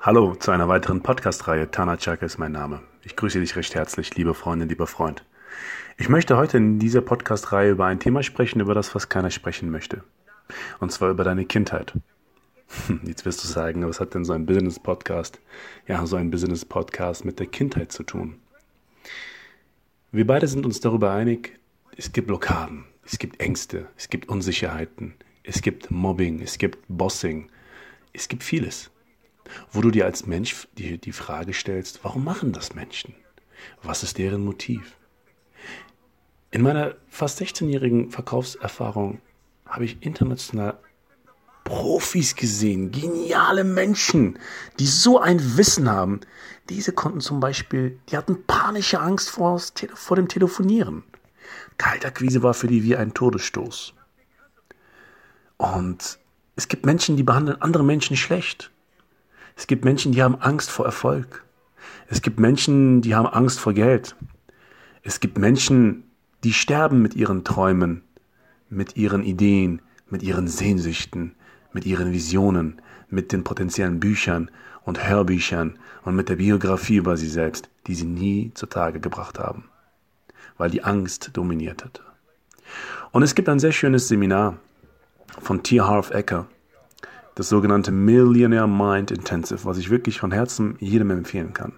Hallo zu einer weiteren Podcast-Reihe. Tana Chaka ist mein Name. Ich grüße dich recht herzlich, liebe Freundin, lieber Freund. Ich möchte heute in dieser Podcast-Reihe über ein Thema sprechen, über das fast keiner sprechen möchte. Und zwar über deine Kindheit. Jetzt wirst du sagen, was hat denn so ein Business-Podcast, ja, so ein Business-Podcast mit der Kindheit zu tun? Wir beide sind uns darüber einig, es gibt Blockaden, es gibt Ängste, es gibt Unsicherheiten, es gibt Mobbing, es gibt Bossing, es gibt vieles, wo du dir als Mensch die, die Frage stellst, warum machen das Menschen? Was ist deren Motiv? In meiner fast 16-jährigen Verkaufserfahrung habe ich international Profis gesehen, geniale Menschen, die so ein Wissen haben. Diese konnten zum Beispiel, die hatten panische Angst vor, vor dem Telefonieren. Kaltakquise war für die wie ein Todesstoß. Und es gibt Menschen, die behandeln andere Menschen schlecht. Es gibt Menschen, die haben Angst vor Erfolg. Es gibt Menschen, die haben Angst vor Geld. Es gibt Menschen, die sterben mit ihren Träumen, mit ihren Ideen, mit ihren Sehnsüchten, mit ihren Visionen, mit den potenziellen Büchern und Hörbüchern und mit der Biografie über sie selbst, die sie nie zutage gebracht haben, weil die Angst dominiert hatte. Und es gibt ein sehr schönes Seminar von T. Harv Ecker, das sogenannte Millionaire Mind Intensive, was ich wirklich von Herzen jedem empfehlen kann.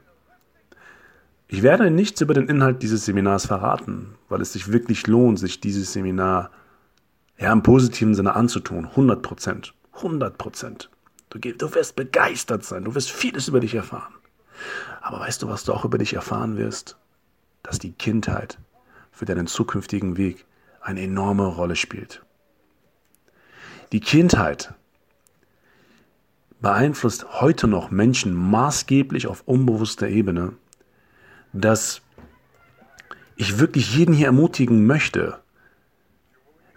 Ich werde nichts über den Inhalt dieses Seminars verraten, weil es sich wirklich lohnt, sich dieses Seminar ja, im positiven Sinne anzutun. 100 Prozent. 100 Prozent. Du, du wirst begeistert sein. Du wirst vieles über dich erfahren. Aber weißt du, was du auch über dich erfahren wirst? Dass die Kindheit für deinen zukünftigen Weg eine enorme Rolle spielt. Die Kindheit beeinflusst heute noch Menschen maßgeblich auf unbewusster Ebene, dass ich wirklich jeden hier ermutigen möchte,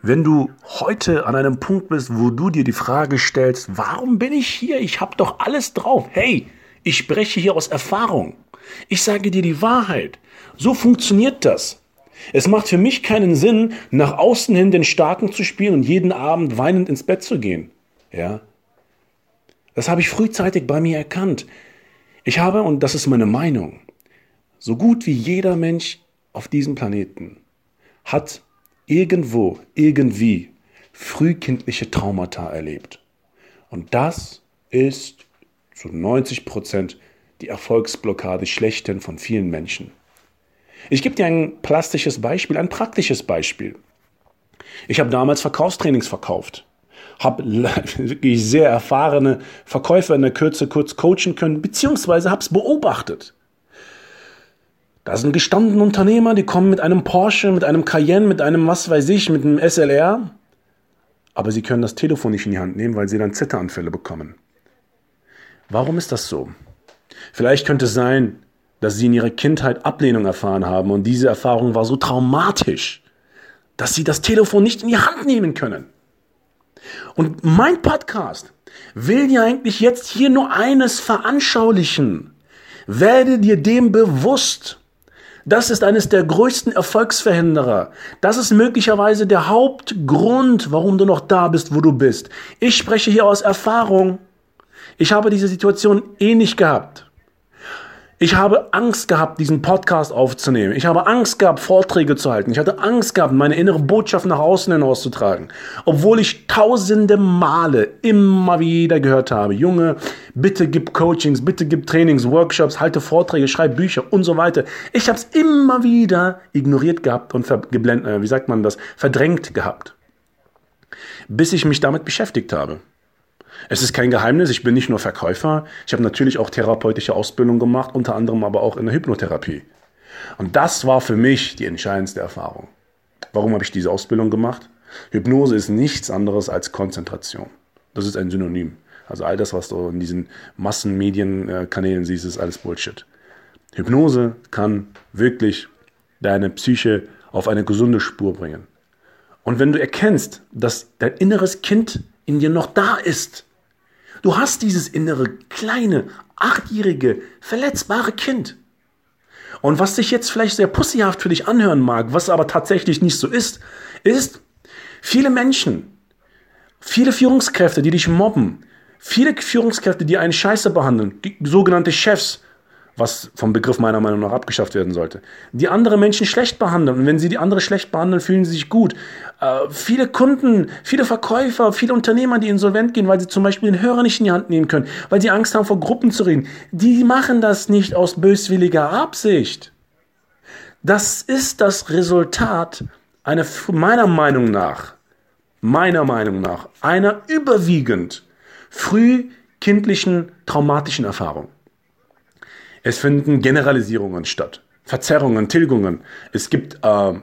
wenn du heute an einem Punkt bist, wo du dir die Frage stellst, warum bin ich hier? Ich habe doch alles drauf. Hey, ich spreche hier aus Erfahrung. Ich sage dir die Wahrheit. So funktioniert das. Es macht für mich keinen Sinn, nach außen hin den Starken zu spielen und jeden Abend weinend ins Bett zu gehen. Ja? Das habe ich frühzeitig bei mir erkannt. Ich habe, und das ist meine Meinung, so gut wie jeder Mensch auf diesem Planeten hat irgendwo, irgendwie frühkindliche Traumata erlebt. Und das ist zu 90 Prozent die Erfolgsblockade schlechthin von vielen Menschen. Ich gebe dir ein plastisches Beispiel, ein praktisches Beispiel. Ich habe damals Verkaufstrainings verkauft, habe wirklich sehr erfahrene Verkäufer in der Kürze kurz coachen können, beziehungsweise habe es beobachtet. Da sind gestandene Unternehmer, die kommen mit einem Porsche, mit einem Cayenne, mit einem was weiß ich, mit einem SLR. Aber sie können das Telefon nicht in die Hand nehmen, weil sie dann Zitteranfälle bekommen. Warum ist das so? Vielleicht könnte es sein, dass sie in ihrer Kindheit Ablehnung erfahren haben und diese Erfahrung war so traumatisch, dass sie das Telefon nicht in die Hand nehmen können. Und mein Podcast will dir eigentlich jetzt hier nur eines veranschaulichen. Werde dir dem bewusst, das ist eines der größten Erfolgsverhinderer. Das ist möglicherweise der Hauptgrund, warum du noch da bist, wo du bist. Ich spreche hier aus Erfahrung. Ich habe diese Situation eh nicht gehabt. Ich habe Angst gehabt, diesen Podcast aufzunehmen. Ich habe Angst gehabt, Vorträge zu halten. Ich hatte Angst gehabt, meine innere Botschaft nach außen hinauszutragen. Obwohl ich tausende Male immer wieder gehört habe, Junge, bitte gib Coachings, bitte gib Trainings, Workshops, halte Vorträge, schreib Bücher und so weiter. Ich habe es immer wieder ignoriert gehabt und geblendet, äh, wie sagt man das, verdrängt gehabt. Bis ich mich damit beschäftigt habe. Es ist kein Geheimnis, ich bin nicht nur Verkäufer, ich habe natürlich auch therapeutische Ausbildung gemacht, unter anderem aber auch in der Hypnotherapie. Und das war für mich die entscheidendste Erfahrung. Warum habe ich diese Ausbildung gemacht? Hypnose ist nichts anderes als Konzentration. Das ist ein Synonym. Also all das, was du in diesen Massenmedienkanälen siehst, ist alles Bullshit. Hypnose kann wirklich deine Psyche auf eine gesunde Spur bringen. Und wenn du erkennst, dass dein inneres Kind in dir noch da ist, du hast dieses innere, kleine, achtjährige, verletzbare Kind. Und was sich jetzt vielleicht sehr pussyhaft für dich anhören mag, was aber tatsächlich nicht so ist, ist, viele Menschen, viele Führungskräfte, die dich mobben, viele Führungskräfte, die einen Scheiße behandeln, die sogenannte Chefs, was vom Begriff meiner Meinung nach abgeschafft werden sollte. Die andere Menschen schlecht behandeln und wenn sie die andere schlecht behandeln, fühlen sie sich gut. Äh, viele Kunden, viele Verkäufer, viele Unternehmer, die insolvent gehen, weil sie zum Beispiel den Hörer nicht in die Hand nehmen können, weil sie Angst haben, vor Gruppen zu reden, die machen das nicht aus böswilliger Absicht. Das ist das Resultat einer, meiner Meinung nach, meiner Meinung nach, einer überwiegend frühkindlichen traumatischen Erfahrung. Es finden Generalisierungen statt, Verzerrungen, Tilgungen. Es gibt, äh,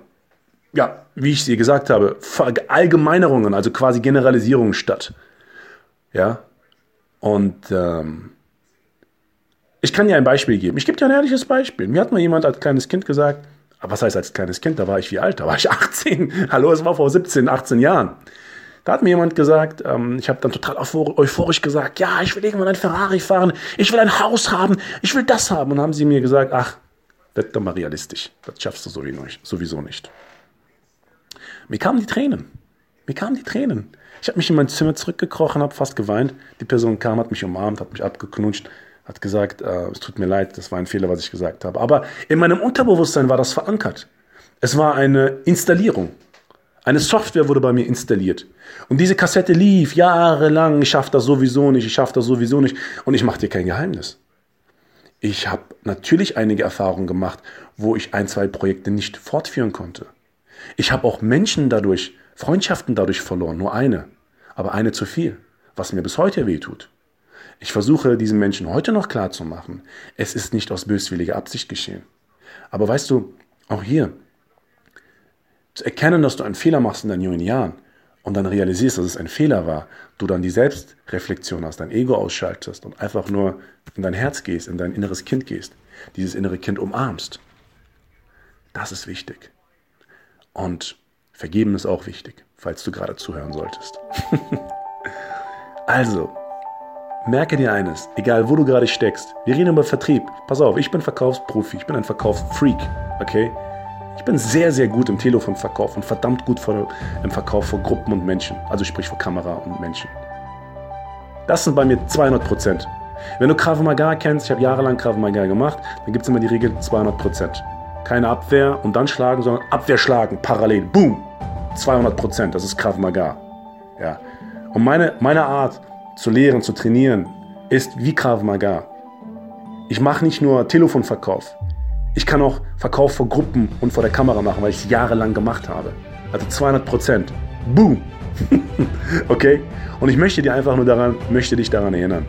ja, wie ich sie gesagt habe, Allgemeinerungen, also quasi Generalisierungen statt. Ja, und ähm, ich kann dir ein Beispiel geben. Ich gebe dir ein ehrliches Beispiel. Mir hat mal jemand als kleines Kind gesagt, was heißt als kleines Kind? Da war ich wie alt? Da war ich 18. Hallo, es war vor 17, 18 Jahren. Da hat mir jemand gesagt, ähm, ich habe dann total euphorisch gesagt, ja, ich will irgendwann ein Ferrari fahren, ich will ein Haus haben, ich will das haben. Und haben sie mir gesagt, ach, werd doch mal realistisch, das schaffst du sowieso nicht. Mir kamen die Tränen. Mir kamen die Tränen. Ich habe mich in mein Zimmer zurückgekrochen, habe fast geweint. Die Person kam, hat mich umarmt, hat mich abgeknutscht, hat gesagt, äh, es tut mir leid, das war ein Fehler, was ich gesagt habe. Aber in meinem Unterbewusstsein war das verankert. Es war eine Installierung. Eine Software wurde bei mir installiert. Und diese Kassette lief jahrelang. Ich schaffe das sowieso nicht, ich schaffe das sowieso nicht. Und ich mache dir kein Geheimnis. Ich habe natürlich einige Erfahrungen gemacht, wo ich ein, zwei Projekte nicht fortführen konnte. Ich habe auch Menschen dadurch, Freundschaften dadurch verloren, nur eine, aber eine zu viel, was mir bis heute wehtut. Ich versuche diesen Menschen heute noch klarzumachen, es ist nicht aus böswilliger Absicht geschehen. Aber weißt du, auch hier, zu erkennen, dass du einen Fehler machst in deinen jungen Jahren und dann realisierst, dass es ein Fehler war, du dann die Selbstreflexion hast, dein Ego ausschaltest und einfach nur in dein Herz gehst, in dein inneres Kind gehst, dieses innere Kind umarmst. Das ist wichtig. Und vergeben ist auch wichtig, falls du gerade zuhören solltest. also, merke dir eines, egal wo du gerade steckst, wir reden über Vertrieb. Pass auf, ich bin Verkaufsprofi, ich bin ein Verkaufsfreak, okay? Ich bin sehr, sehr gut im Telefonverkauf und verdammt gut im Verkauf vor Gruppen und Menschen. Also sprich vor Kamera und Menschen. Das sind bei mir 200 Prozent. Wenn du Krav Maga kennst, ich habe jahrelang Krav Maga gemacht, dann gibt es immer die Regel 200 Prozent. Keine Abwehr und dann schlagen, sondern Abwehr schlagen, parallel. Boom! 200 Prozent, das ist Krav Maga. Ja. Und meine, meine Art zu lehren, zu trainieren, ist wie Krav Maga. Ich mache nicht nur Telefonverkauf. Ich kann auch Verkauf vor Gruppen und vor der Kamera machen, weil ich es jahrelang gemacht habe. Also 200 Prozent. Boom. okay? Und ich möchte dir einfach nur daran, möchte dich daran erinnern.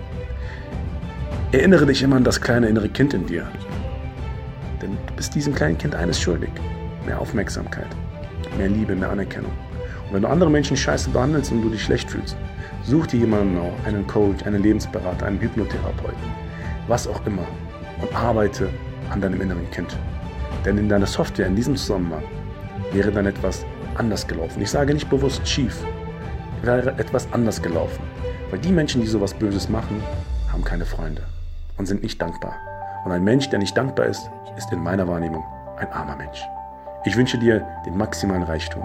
Erinnere dich immer an das kleine innere Kind in dir. Denn du bist diesem kleinen Kind eines schuldig. Mehr Aufmerksamkeit, mehr Liebe, mehr Anerkennung. Und wenn du andere Menschen scheiße behandelst und du dich schlecht fühlst, such dir jemanden auch, einen Coach, einen Lebensberater, einen Hypnotherapeuten, was auch immer. Und arbeite an deinem inneren Kind. Denn in deiner Software, in diesem Zusammenhang, wäre dann etwas anders gelaufen. Ich sage nicht bewusst schief, wäre etwas anders gelaufen. Weil die Menschen, die sowas Böses machen, haben keine Freunde und sind nicht dankbar. Und ein Mensch, der nicht dankbar ist, ist in meiner Wahrnehmung ein armer Mensch. Ich wünsche dir den maximalen Reichtum.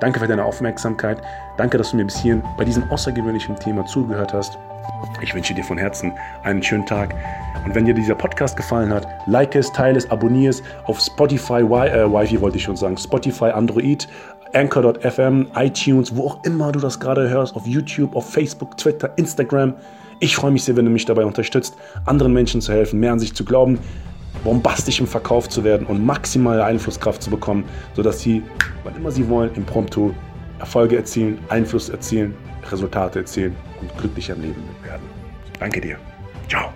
Danke für deine Aufmerksamkeit. Danke, dass du mir bis hierhin bei diesem außergewöhnlichen Thema zugehört hast. Ich wünsche dir von Herzen einen schönen Tag. Und wenn dir dieser Podcast gefallen hat, like es, teile es, abonniere es auf Spotify, äh, Wi-Fi wollte ich schon sagen, Spotify, Android, Anchor.fm, iTunes, wo auch immer du das gerade hörst, auf YouTube, auf Facebook, Twitter, Instagram. Ich freue mich sehr, wenn du mich dabei unterstützt, anderen Menschen zu helfen, mehr an sich zu glauben, bombastisch im Verkauf zu werden und maximale Einflusskraft zu bekommen, sodass sie, wann immer sie wollen, impromptu Erfolge erzielen, Einfluss erzielen, Resultate erzielen und glücklicher im Leben werden. Danke dir. Ciao.